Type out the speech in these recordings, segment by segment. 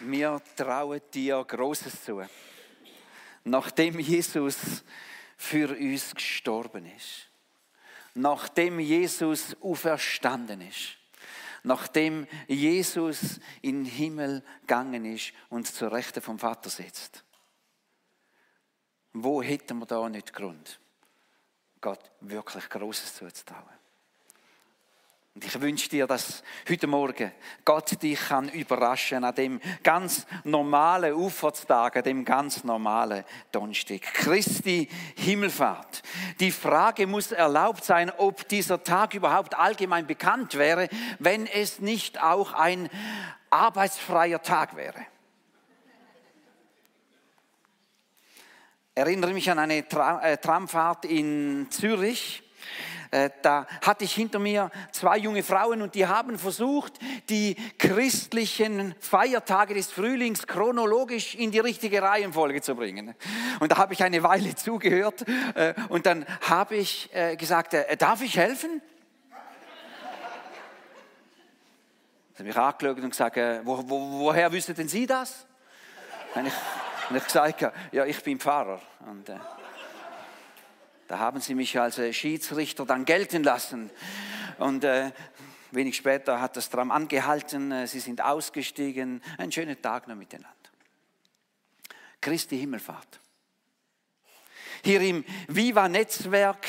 Wir trauen dir Großes zu. Nachdem Jesus für uns gestorben ist, nachdem Jesus auferstanden ist, nachdem Jesus in den Himmel gegangen ist und zur Rechte vom Vater sitzt. Wo hätten wir da nicht Grund, Gott wirklich Großes zuzutrauen? Und ich wünsche dir, dass heute Morgen Gott dich kann überraschen an dem ganz normalen Ufertag, an dem ganz normalen Donnerstag. Christi Himmelfahrt. Die Frage muss erlaubt sein, ob dieser Tag überhaupt allgemein bekannt wäre, wenn es nicht auch ein arbeitsfreier Tag wäre. Erinnere mich an eine äh, Tramfahrt in Zürich äh, da hatte ich hinter mir zwei junge Frauen und die haben versucht, die christlichen Feiertage des Frühlings chronologisch in die richtige Reihenfolge zu bringen. Und da habe ich eine Weile zugehört äh, und dann habe ich äh, gesagt, darf ich helfen? Sie haben mich angeschaut und gesagt, wo, wo, woher wüssten Sie das? Und ich, und ich gesagt, ja, ich bin Pfarrer. Und, äh, da haben sie mich als äh, Schiedsrichter dann gelten lassen. Und äh, wenig später hat das Tram angehalten, äh, sie sind ausgestiegen. Ein schöner Tag noch miteinander. Christi Himmelfahrt. Hier im Viva-Netzwerk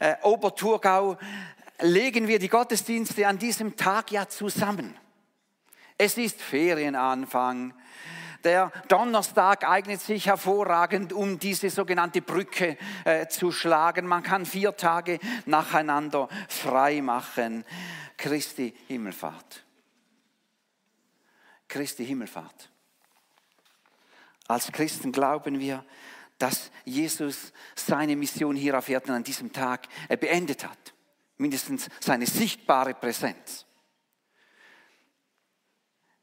äh, Oberthurgau legen wir die Gottesdienste an diesem Tag ja zusammen. Es ist Ferienanfang. Der Donnerstag eignet sich hervorragend, um diese sogenannte Brücke äh, zu schlagen. Man kann vier Tage nacheinander frei machen. Christi Himmelfahrt. Christi Himmelfahrt. Als Christen glauben wir, dass Jesus seine Mission hier auf Erden an diesem Tag äh, beendet hat. Mindestens seine sichtbare Präsenz.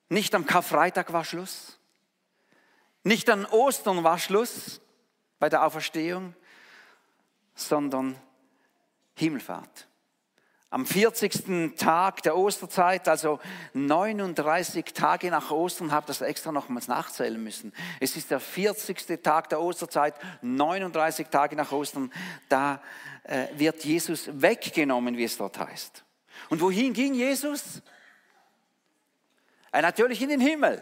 Nicht am Karfreitag war Schluss, nicht an Ostern war Schluss bei der Auferstehung, sondern Himmelfahrt. Am 40. Tag der Osterzeit, also 39 Tage nach Ostern, habe das extra nochmals nachzählen müssen. Es ist der 40. Tag der Osterzeit, 39 Tage nach Ostern, da äh, wird Jesus weggenommen, wie es dort heißt. Und wohin ging Jesus? Äh, natürlich in den Himmel.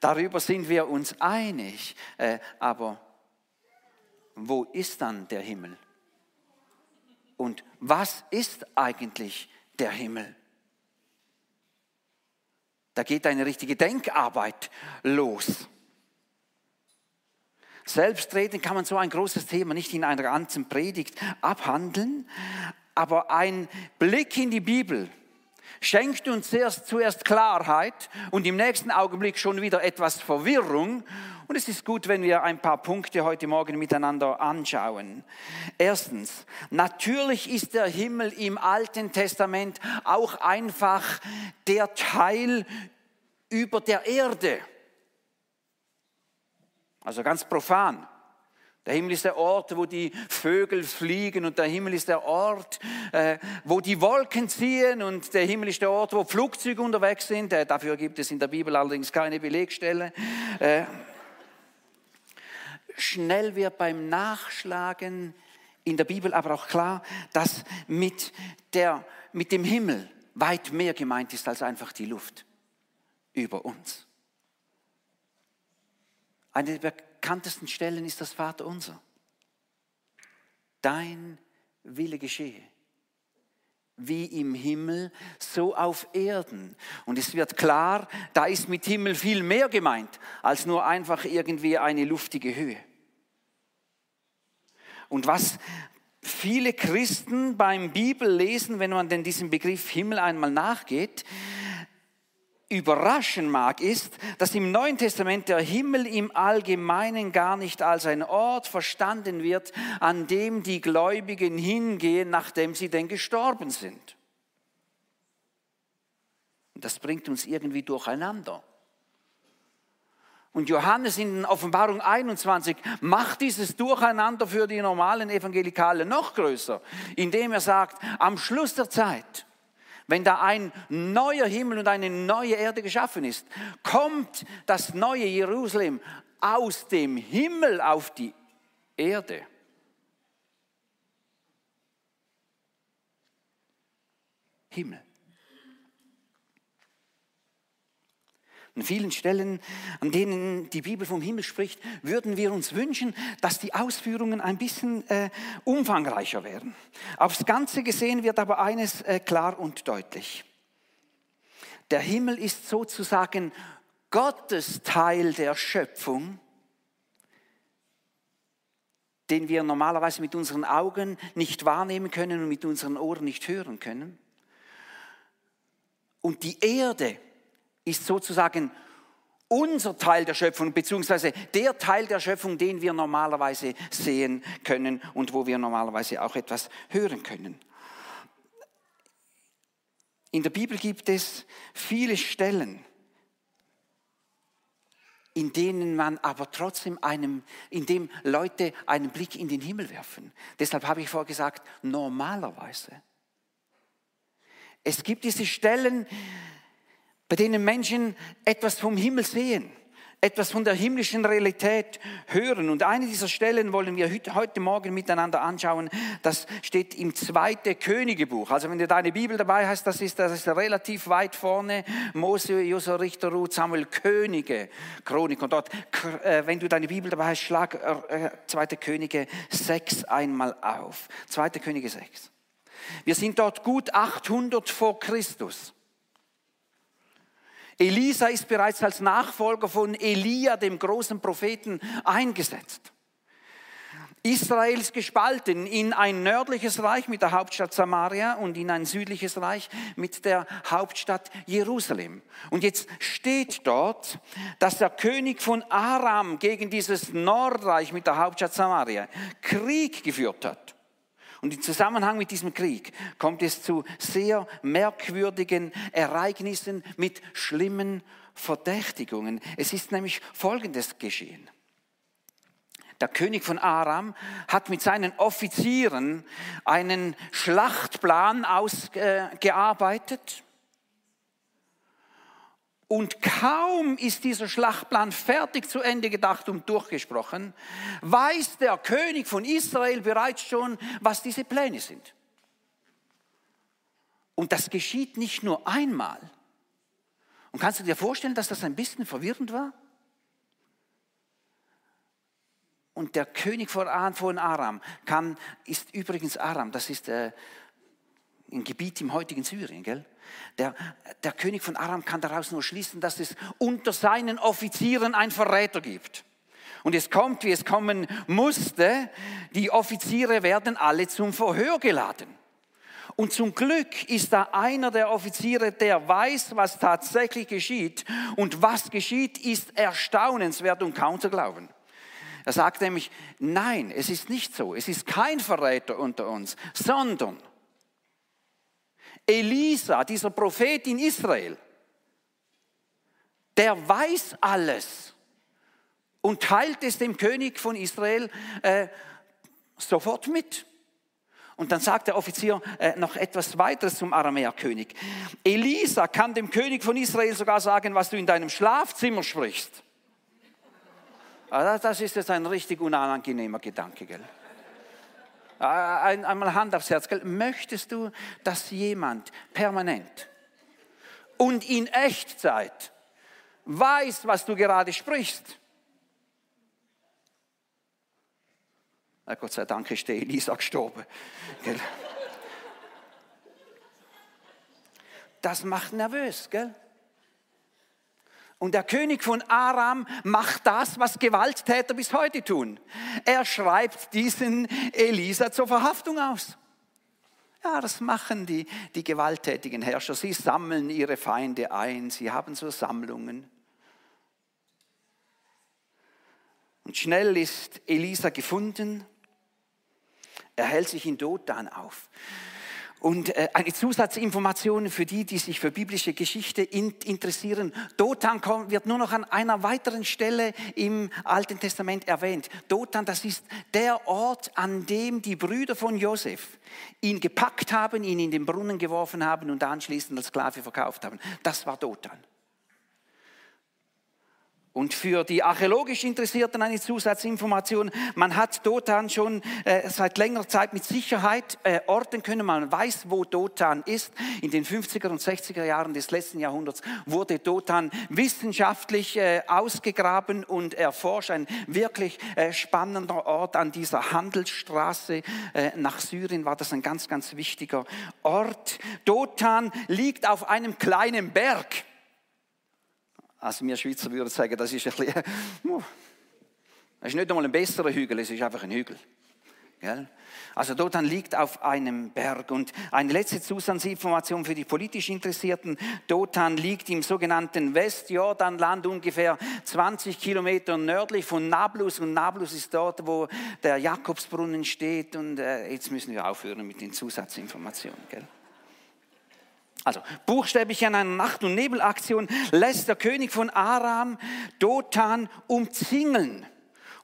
Darüber sind wir uns einig. Äh, aber wo ist dann der Himmel? Und was ist eigentlich der Himmel? Da geht eine richtige Denkarbeit los. Selbstreden kann man so ein großes Thema nicht in einer ganzen Predigt abhandeln, aber ein Blick in die Bibel schenkt uns zuerst, zuerst Klarheit und im nächsten Augenblick schon wieder etwas Verwirrung. Und es ist gut, wenn wir ein paar Punkte heute Morgen miteinander anschauen. Erstens, natürlich ist der Himmel im Alten Testament auch einfach der Teil über der Erde. Also ganz profan. Der Himmel ist der Ort, wo die Vögel fliegen und der Himmel ist der Ort, äh, wo die Wolken ziehen und der Himmel ist der Ort, wo Flugzeuge unterwegs sind. Äh, dafür gibt es in der Bibel allerdings keine Belegstelle. Äh, schnell wird beim Nachschlagen in der Bibel aber auch klar, dass mit, der, mit dem Himmel weit mehr gemeint ist als einfach die Luft über uns. Eine der bekanntesten Stellen ist das Vater unser. Dein Wille geschehe. Wie im Himmel, so auf Erden. Und es wird klar, da ist mit Himmel viel mehr gemeint, als nur einfach irgendwie eine luftige Höhe. Und was viele Christen beim Bibellesen, wenn man denn diesem Begriff Himmel einmal nachgeht, überraschen mag, ist, dass im Neuen Testament der Himmel im Allgemeinen gar nicht als ein Ort verstanden wird, an dem die Gläubigen hingehen, nachdem sie denn gestorben sind. Und das bringt uns irgendwie durcheinander. Und Johannes in Offenbarung 21 macht dieses Durcheinander für die normalen Evangelikalen noch größer, indem er sagt, am Schluss der Zeit, wenn da ein neuer Himmel und eine neue Erde geschaffen ist, kommt das neue Jerusalem aus dem Himmel auf die Erde. Himmel. An vielen Stellen, an denen die Bibel vom Himmel spricht, würden wir uns wünschen, dass die Ausführungen ein bisschen äh, umfangreicher wären. Aufs Ganze gesehen wird aber eines äh, klar und deutlich. Der Himmel ist sozusagen Gottes Teil der Schöpfung, den wir normalerweise mit unseren Augen nicht wahrnehmen können und mit unseren Ohren nicht hören können. Und die Erde ist sozusagen unser Teil der Schöpfung, beziehungsweise der Teil der Schöpfung, den wir normalerweise sehen können und wo wir normalerweise auch etwas hören können. In der Bibel gibt es viele Stellen, in denen man aber trotzdem einem, in dem Leute einen Blick in den Himmel werfen. Deshalb habe ich vorher gesagt, normalerweise. Es gibt diese Stellen, bei denen Menschen etwas vom Himmel sehen, etwas von der himmlischen Realität hören. Und eine dieser Stellen wollen wir heute Morgen miteinander anschauen. Das steht im zweiten Königebuch. Also wenn du deine Bibel dabei hast, das ist, das ist relativ weit vorne. Mose, Josua, Richter, Ruth, Samuel, Könige, Chronik. Und dort, äh, wenn du deine Bibel dabei hast, schlag äh, zweite Könige 6 einmal auf. Zweite Könige 6. Wir sind dort gut 800 vor Christus. Elisa ist bereits als Nachfolger von Elia, dem großen Propheten, eingesetzt. Israel ist gespalten in ein nördliches Reich mit der Hauptstadt Samaria und in ein südliches Reich mit der Hauptstadt Jerusalem. Und jetzt steht dort, dass der König von Aram gegen dieses Nordreich mit der Hauptstadt Samaria Krieg geführt hat. Und im Zusammenhang mit diesem Krieg kommt es zu sehr merkwürdigen Ereignissen mit schlimmen Verdächtigungen. Es ist nämlich Folgendes geschehen. Der König von Aram hat mit seinen Offizieren einen Schlachtplan ausgearbeitet und kaum ist dieser Schlachtplan fertig zu Ende gedacht und durchgesprochen, weiß der König von Israel bereits schon, was diese Pläne sind. Und das geschieht nicht nur einmal. Und kannst du dir vorstellen, dass das ein bisschen verwirrend war? Und der König von Aram kann, ist übrigens Aram, das ist äh, ein Gebiet im heutigen Syrien, gell? Der, der König von Aram kann daraus nur schließen, dass es unter seinen Offizieren ein Verräter gibt. Und es kommt, wie es kommen musste, die Offiziere werden alle zum Verhör geladen. Und zum Glück ist da einer der Offiziere, der weiß, was tatsächlich geschieht. Und was geschieht, ist erstaunenswert und kaum zu glauben. Er sagt nämlich, nein, es ist nicht so. Es ist kein Verräter unter uns, sondern Elisa, dieser Prophet in Israel, der weiß alles und teilt es dem König von Israel äh, sofort mit. Und dann sagt der Offizier äh, noch etwas weiteres zum Aramäerkönig. Elisa kann dem König von Israel sogar sagen, was du in deinem Schlafzimmer sprichst. Also das ist jetzt ein richtig unangenehmer Gedanke, gell? Äh, einmal Hand aufs Herz. Möchtest du, dass jemand permanent und in Echtzeit weiß, was du gerade sprichst? Na Gott sei Dank ist der Elisa gestorben. Das macht nervös, gell? Und der König von Aram macht das, was Gewalttäter bis heute tun. Er schreibt diesen Elisa zur Verhaftung aus. Ja, das machen die, die gewalttätigen Herrscher. Sie sammeln ihre Feinde ein. Sie haben so Sammlungen. Und schnell ist Elisa gefunden. Er hält sich in Dothan auf. Und äh, eine Zusatzinformation für die, die sich für biblische Geschichte interessieren. Dothan wird nur noch an einer weiteren Stelle im Alten Testament erwähnt. Dothan, das ist der Ort, an dem die Brüder von Josef ihn gepackt haben, ihn in den Brunnen geworfen haben und anschließend als Sklave verkauft haben. Das war Dothan. Und für die archäologisch Interessierten eine Zusatzinformation. Man hat Dothan schon äh, seit längerer Zeit mit Sicherheit äh, orten können. Man weiß, wo Dothan ist. In den 50er und 60er Jahren des letzten Jahrhunderts wurde Dothan wissenschaftlich äh, ausgegraben und erforscht. Ein wirklich äh, spannender Ort an dieser Handelsstraße äh, nach Syrien war das ein ganz, ganz wichtiger Ort. Dothan liegt auf einem kleinen Berg. Also wir Schweizer würden sagen, das ist ein bisschen, das ist nicht einmal ein besserer Hügel, es ist einfach ein Hügel. Also Dothan liegt auf einem Berg. Und eine letzte Zusatzinformation für die politisch Interessierten. Dothan liegt im sogenannten Westjordanland, ungefähr 20 Kilometer nördlich von Nablus. Und Nablus ist dort, wo der Jakobsbrunnen steht. Und äh, jetzt müssen wir aufhören mit den Zusatzinformationen. Gell? Also buchstäblich an einer Nacht- und Nebelaktion lässt der König von Aram Dothan umzingeln.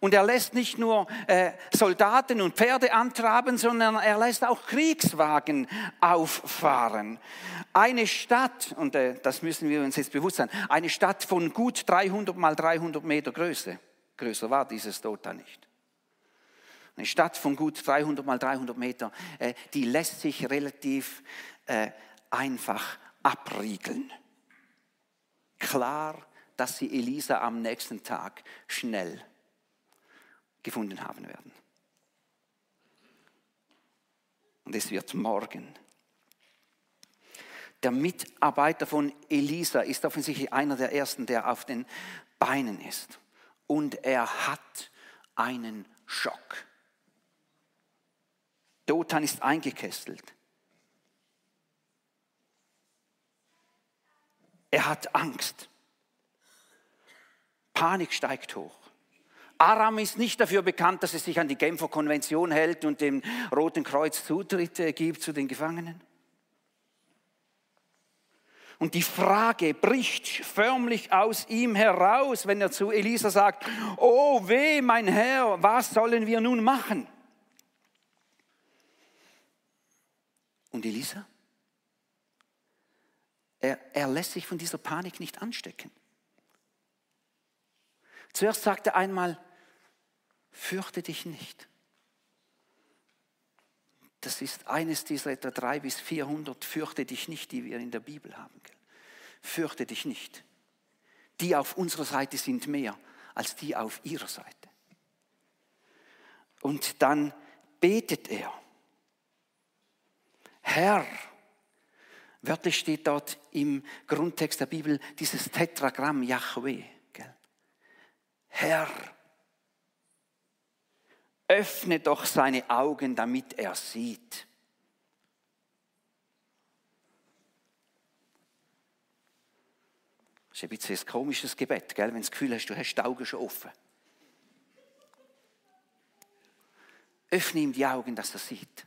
Und er lässt nicht nur äh, Soldaten und Pferde antraben, sondern er lässt auch Kriegswagen auffahren. Eine Stadt, und äh, das müssen wir uns jetzt bewusst sein, eine Stadt von gut 300 mal 300 Meter Größe. Größer war dieses Dothan nicht. Eine Stadt von gut 300 mal 300 Meter, äh, die lässt sich relativ äh, einfach abriegeln. Klar, dass sie Elisa am nächsten Tag schnell gefunden haben werden. Und es wird morgen. Der Mitarbeiter von Elisa ist offensichtlich einer der ersten, der auf den Beinen ist. Und er hat einen Schock. Dothan ist eingekesselt. Er hat Angst. Panik steigt hoch. Aram ist nicht dafür bekannt, dass es sich an die Genfer Konvention hält und dem Roten Kreuz Zutritt äh, gibt zu den Gefangenen. Und die Frage bricht förmlich aus ihm heraus, wenn er zu Elisa sagt, oh weh, mein Herr, was sollen wir nun machen? Und Elisa? Er, er lässt sich von dieser Panik nicht anstecken. Zuerst sagt er einmal, fürchte dich nicht. Das ist eines dieser etwa drei bis vierhundert fürchte dich nicht, die wir in der Bibel haben. Fürchte dich nicht. Die auf unserer Seite sind mehr als die auf ihrer Seite. Und dann betet er, Herr, Wörtlich steht dort im Grundtext der Bibel dieses Tetragramm Yahweh. Gell? Herr, öffne doch seine Augen, damit er sieht. Das ist ein bisschen ein komisches Gebet, gell? wenn du das Gefühl hast, du hast die Augen schon offen. Öffne ihm die Augen, dass er sieht.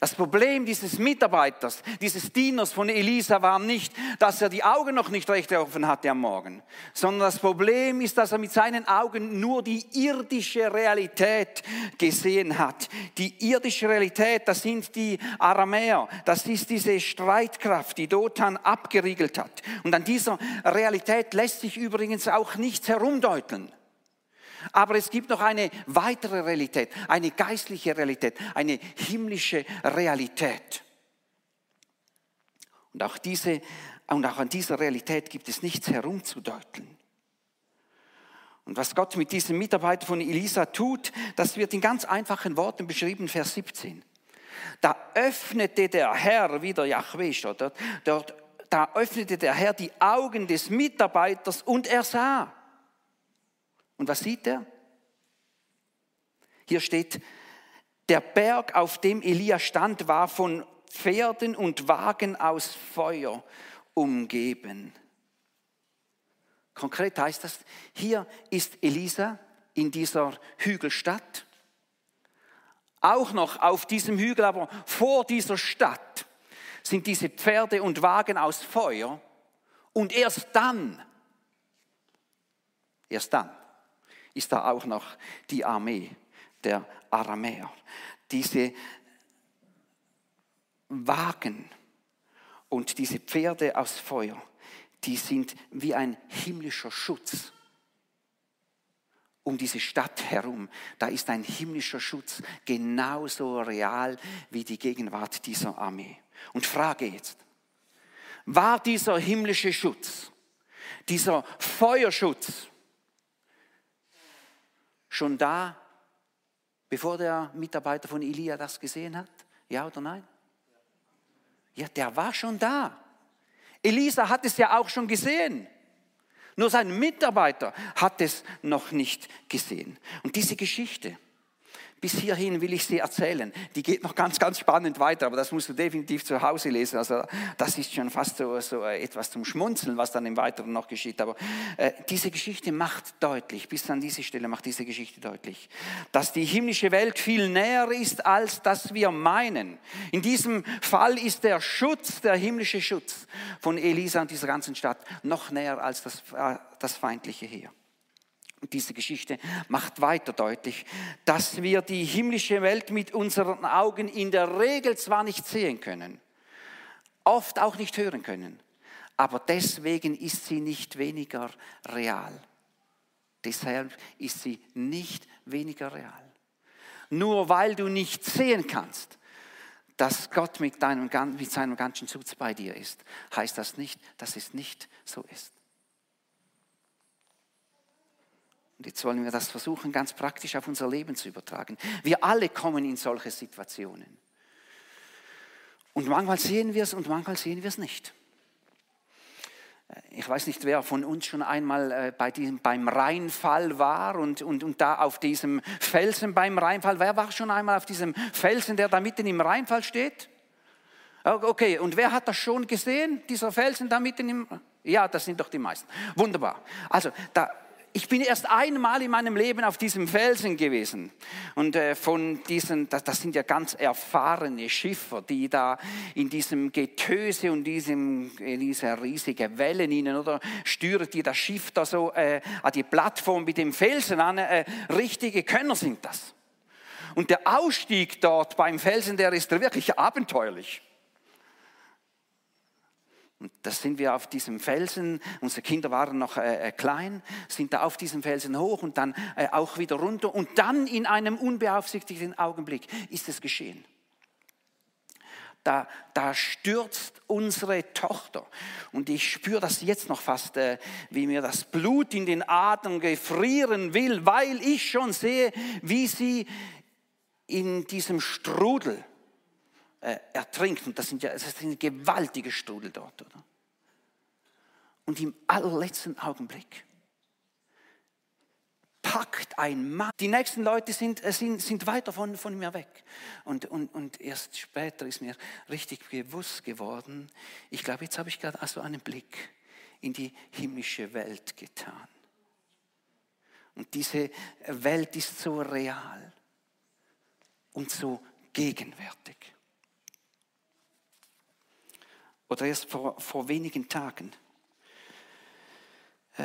Das Problem dieses Mitarbeiters, dieses Dieners von Elisa war nicht, dass er die Augen noch nicht recht offen hatte am Morgen, sondern das Problem ist, dass er mit seinen Augen nur die irdische Realität gesehen hat. Die irdische Realität, das sind die Aramäer, das ist diese Streitkraft, die Dothan abgeriegelt hat. Und an dieser Realität lässt sich übrigens auch nichts herumdeuten. Aber es gibt noch eine weitere Realität, eine geistliche Realität, eine himmlische Realität. Und auch, diese, und auch an dieser Realität gibt es nichts herumzudeuten. Und was Gott mit diesem Mitarbeiter von Elisa tut, das wird in ganz einfachen Worten beschrieben, Vers 17. Da öffnete der Herr, wieder Yahweh steht dort, da öffnete der Herr die Augen des Mitarbeiters und er sah. Und was sieht er? Hier steht, der Berg, auf dem Elia stand, war von Pferden und Wagen aus Feuer umgeben. Konkret heißt das, hier ist Elisa in dieser Hügelstadt. Auch noch auf diesem Hügel, aber vor dieser Stadt sind diese Pferde und Wagen aus Feuer und erst dann, erst dann ist da auch noch die Armee der Aramäer. Diese Wagen und diese Pferde aus Feuer, die sind wie ein himmlischer Schutz um diese Stadt herum. Da ist ein himmlischer Schutz genauso real wie die Gegenwart dieser Armee. Und frage jetzt, war dieser himmlische Schutz, dieser Feuerschutz schon da, bevor der Mitarbeiter von Elia das gesehen hat? Ja oder nein? Ja, der war schon da. Elisa hat es ja auch schon gesehen. Nur sein Mitarbeiter hat es noch nicht gesehen. Und diese Geschichte, bis hierhin will ich sie erzählen. Die geht noch ganz, ganz spannend weiter, aber das musst du definitiv zu Hause lesen. Also das ist schon fast so, so etwas zum Schmunzeln, was dann im Weiteren noch geschieht. Aber äh, diese Geschichte macht deutlich, bis an diese Stelle macht diese Geschichte deutlich, dass die himmlische Welt viel näher ist, als das wir meinen. In diesem Fall ist der Schutz, der himmlische Schutz von Elisa und dieser ganzen Stadt noch näher als das, äh, das feindliche Heer. Diese Geschichte macht weiter deutlich, dass wir die himmlische Welt mit unseren Augen in der Regel zwar nicht sehen können, oft auch nicht hören können, aber deswegen ist sie nicht weniger real. Deshalb ist sie nicht weniger real. Nur weil du nicht sehen kannst, dass Gott mit, deinem, mit seinem ganzen Schutz bei dir ist, heißt das nicht, dass es nicht so ist. Und jetzt wollen wir das versuchen, ganz praktisch auf unser Leben zu übertragen. Wir alle kommen in solche Situationen. Und manchmal sehen wir es und manchmal sehen wir es nicht. Äh, ich weiß nicht, wer von uns schon einmal äh, bei diesem, beim Rheinfall war und, und, und da auf diesem Felsen beim Rheinfall. Wer war schon einmal auf diesem Felsen, der da mitten im Rheinfall steht? Okay, und wer hat das schon gesehen, dieser Felsen da mitten im... Ja, das sind doch die meisten. Wunderbar. Also, da, ich bin erst einmal in meinem Leben auf diesem Felsen gewesen. Und äh, von diesen, das, sind ja ganz erfahrene Schiffer, die da in diesem Getöse und diesem, in dieser riesigen Wellen ihnen, oder steuert die das Schiff da so äh, an die Plattform mit dem Felsen an. Äh, richtige Könner sind das. Und der Ausstieg dort beim Felsen, der ist wirklich abenteuerlich. Und da sind wir auf diesem Felsen, unsere Kinder waren noch äh, äh, klein, sind da auf diesem Felsen hoch und dann äh, auch wieder runter. Und dann in einem unbeaufsichtigten Augenblick ist es geschehen. Da, da stürzt unsere Tochter. Und ich spüre das jetzt noch fast, äh, wie mir das Blut in den Adern gefrieren will, weil ich schon sehe, wie sie in diesem Strudel äh, ertrinkt. Und das sind ja das ist ein Strudel dort, oder? Und im allerletzten Augenblick packt ein Mann. Die nächsten Leute sind, äh, sind, sind weiter von, von mir weg. Und, und, und erst später ist mir richtig bewusst geworden, ich glaube, jetzt habe ich gerade also einen Blick in die himmlische Welt getan. Und diese Welt ist so real und so gegenwärtig. Oder erst vor, vor wenigen Tagen äh,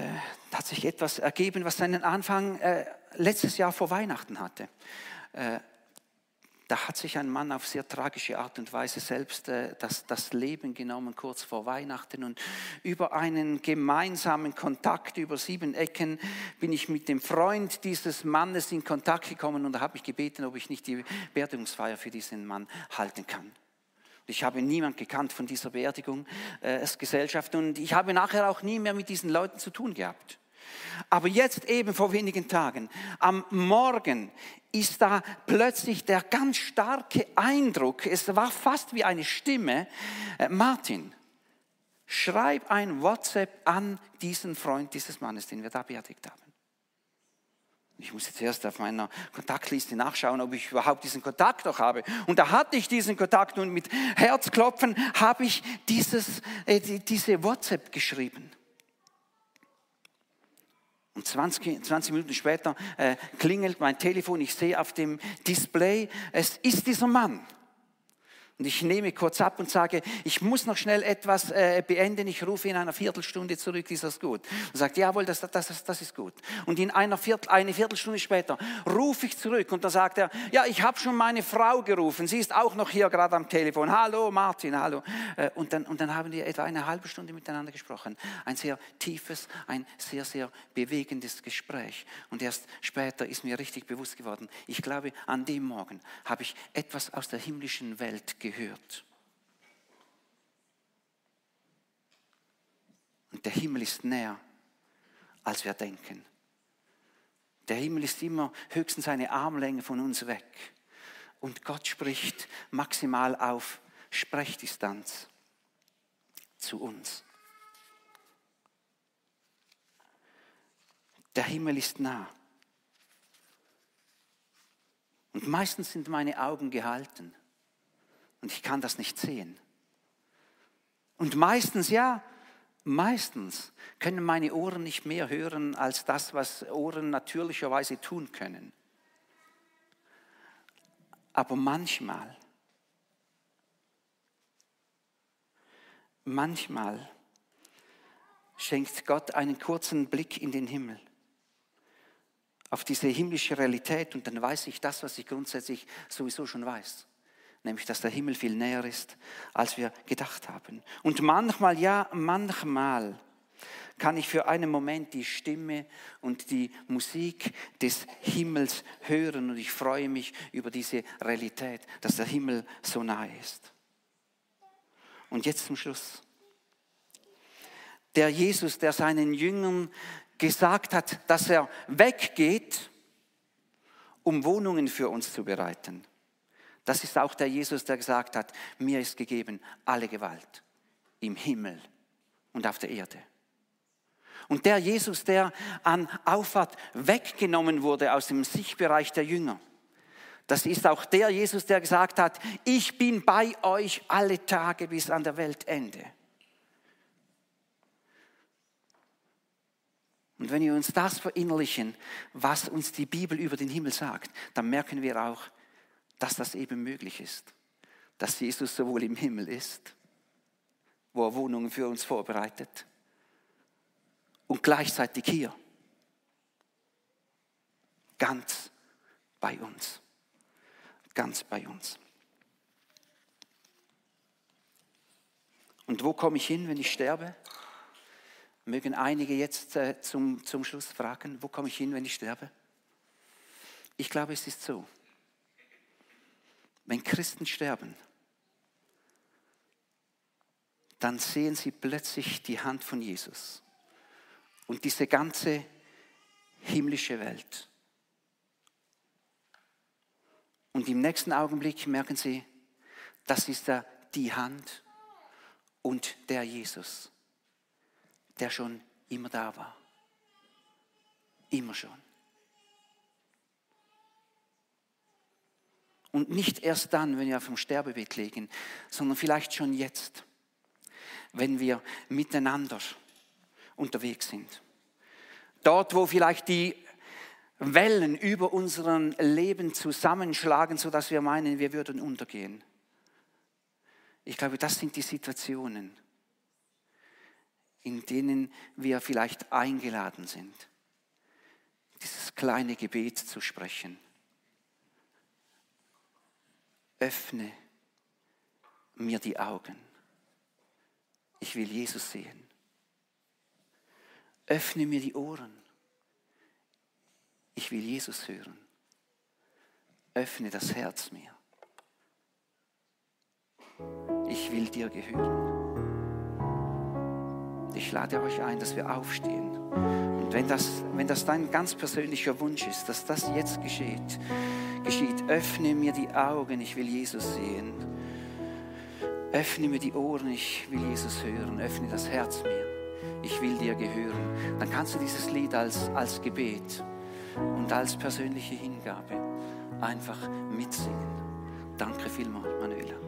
hat sich etwas ergeben, was seinen Anfang äh, letztes Jahr vor Weihnachten hatte. Äh, da hat sich ein Mann auf sehr tragische Art und Weise selbst äh, das, das Leben genommen, kurz vor Weihnachten. Und über einen gemeinsamen Kontakt über sieben Ecken bin ich mit dem Freund dieses Mannes in Kontakt gekommen und habe mich gebeten, ob ich nicht die Beerdigungsfeier für diesen Mann halten kann. Ich habe niemand gekannt von dieser Beerdigung, äh, und ich habe nachher auch nie mehr mit diesen Leuten zu tun gehabt. Aber jetzt eben vor wenigen Tagen, am Morgen, ist da plötzlich der ganz starke Eindruck, es war fast wie eine Stimme, äh, Martin, schreib ein WhatsApp an diesen Freund dieses Mannes, den wir da beerdigt haben. Ich muss jetzt erst auf meiner Kontaktliste nachschauen, ob ich überhaupt diesen Kontakt noch habe. Und da hatte ich diesen Kontakt und mit Herzklopfen habe ich dieses, äh, diese WhatsApp geschrieben. Und 20, 20 Minuten später äh, klingelt mein Telefon, ich sehe auf dem Display, es ist dieser Mann. Und ich nehme kurz ab und sage, ich muss noch schnell etwas äh, beenden. Ich rufe in einer Viertelstunde zurück, ist das gut? Und sagt, jawohl, das, das, das, das ist gut. Und in einer Viertel, eine Viertelstunde später rufe ich zurück und dann sagt er, ja, ich habe schon meine Frau gerufen. Sie ist auch noch hier gerade am Telefon. Hallo Martin, hallo. Äh, und, dann, und dann haben wir etwa eine halbe Stunde miteinander gesprochen. Ein sehr tiefes, ein sehr, sehr bewegendes Gespräch. Und erst später ist mir richtig bewusst geworden, ich glaube, an dem Morgen habe ich etwas aus der himmlischen Welt gehört gehört. Und der Himmel ist näher, als wir denken. Der Himmel ist immer höchstens eine Armlänge von uns weg. Und Gott spricht maximal auf Sprechdistanz zu uns. Der Himmel ist nah. Und meistens sind meine Augen gehalten. Und ich kann das nicht sehen. Und meistens, ja, meistens können meine Ohren nicht mehr hören als das, was Ohren natürlicherweise tun können. Aber manchmal, manchmal schenkt Gott einen kurzen Blick in den Himmel, auf diese himmlische Realität und dann weiß ich das, was ich grundsätzlich sowieso schon weiß nämlich dass der Himmel viel näher ist, als wir gedacht haben. Und manchmal, ja, manchmal kann ich für einen Moment die Stimme und die Musik des Himmels hören und ich freue mich über diese Realität, dass der Himmel so nahe ist. Und jetzt zum Schluss. Der Jesus, der seinen Jüngern gesagt hat, dass er weggeht, um Wohnungen für uns zu bereiten. Das ist auch der Jesus, der gesagt hat, mir ist gegeben alle Gewalt im Himmel und auf der Erde. Und der Jesus, der an Auffahrt weggenommen wurde aus dem Sichtbereich der Jünger, das ist auch der Jesus, der gesagt hat, ich bin bei euch alle Tage bis an der Weltende. Und wenn wir uns das verinnerlichen, was uns die Bibel über den Himmel sagt, dann merken wir auch, dass das eben möglich ist. Dass Jesus sowohl im Himmel ist, wo er Wohnungen für uns vorbereitet, und gleichzeitig hier. Ganz bei uns. Ganz bei uns. Und wo komme ich hin, wenn ich sterbe? Mögen einige jetzt äh, zum, zum Schluss fragen, wo komme ich hin, wenn ich sterbe? Ich glaube, es ist so. Wenn Christen sterben, dann sehen sie plötzlich die Hand von Jesus und diese ganze himmlische Welt. Und im nächsten Augenblick merken sie, das ist da die Hand und der Jesus, der schon immer da war. Immer schon. Und nicht erst dann, wenn wir auf dem Sterbebett liegen, sondern vielleicht schon jetzt, wenn wir miteinander unterwegs sind. Dort, wo vielleicht die Wellen über unseren Leben zusammenschlagen, sodass wir meinen, wir würden untergehen. Ich glaube, das sind die Situationen, in denen wir vielleicht eingeladen sind, dieses kleine Gebet zu sprechen öffne mir die Augen. Ich will Jesus sehen. Öffne mir die Ohren. Ich will Jesus hören. Öffne das Herz mir. Ich will dir gehören. Ich lade euch ein, dass wir aufstehen. Wenn das, wenn das dein ganz persönlicher Wunsch ist, dass das jetzt geschieht, geschieht. Öffne mir die Augen, ich will Jesus sehen. Öffne mir die Ohren, ich will Jesus hören. Öffne das Herz mir, ich will dir gehören. Dann kannst du dieses Lied als, als Gebet und als persönliche Hingabe einfach mitsingen. Danke vielmals, Manuela.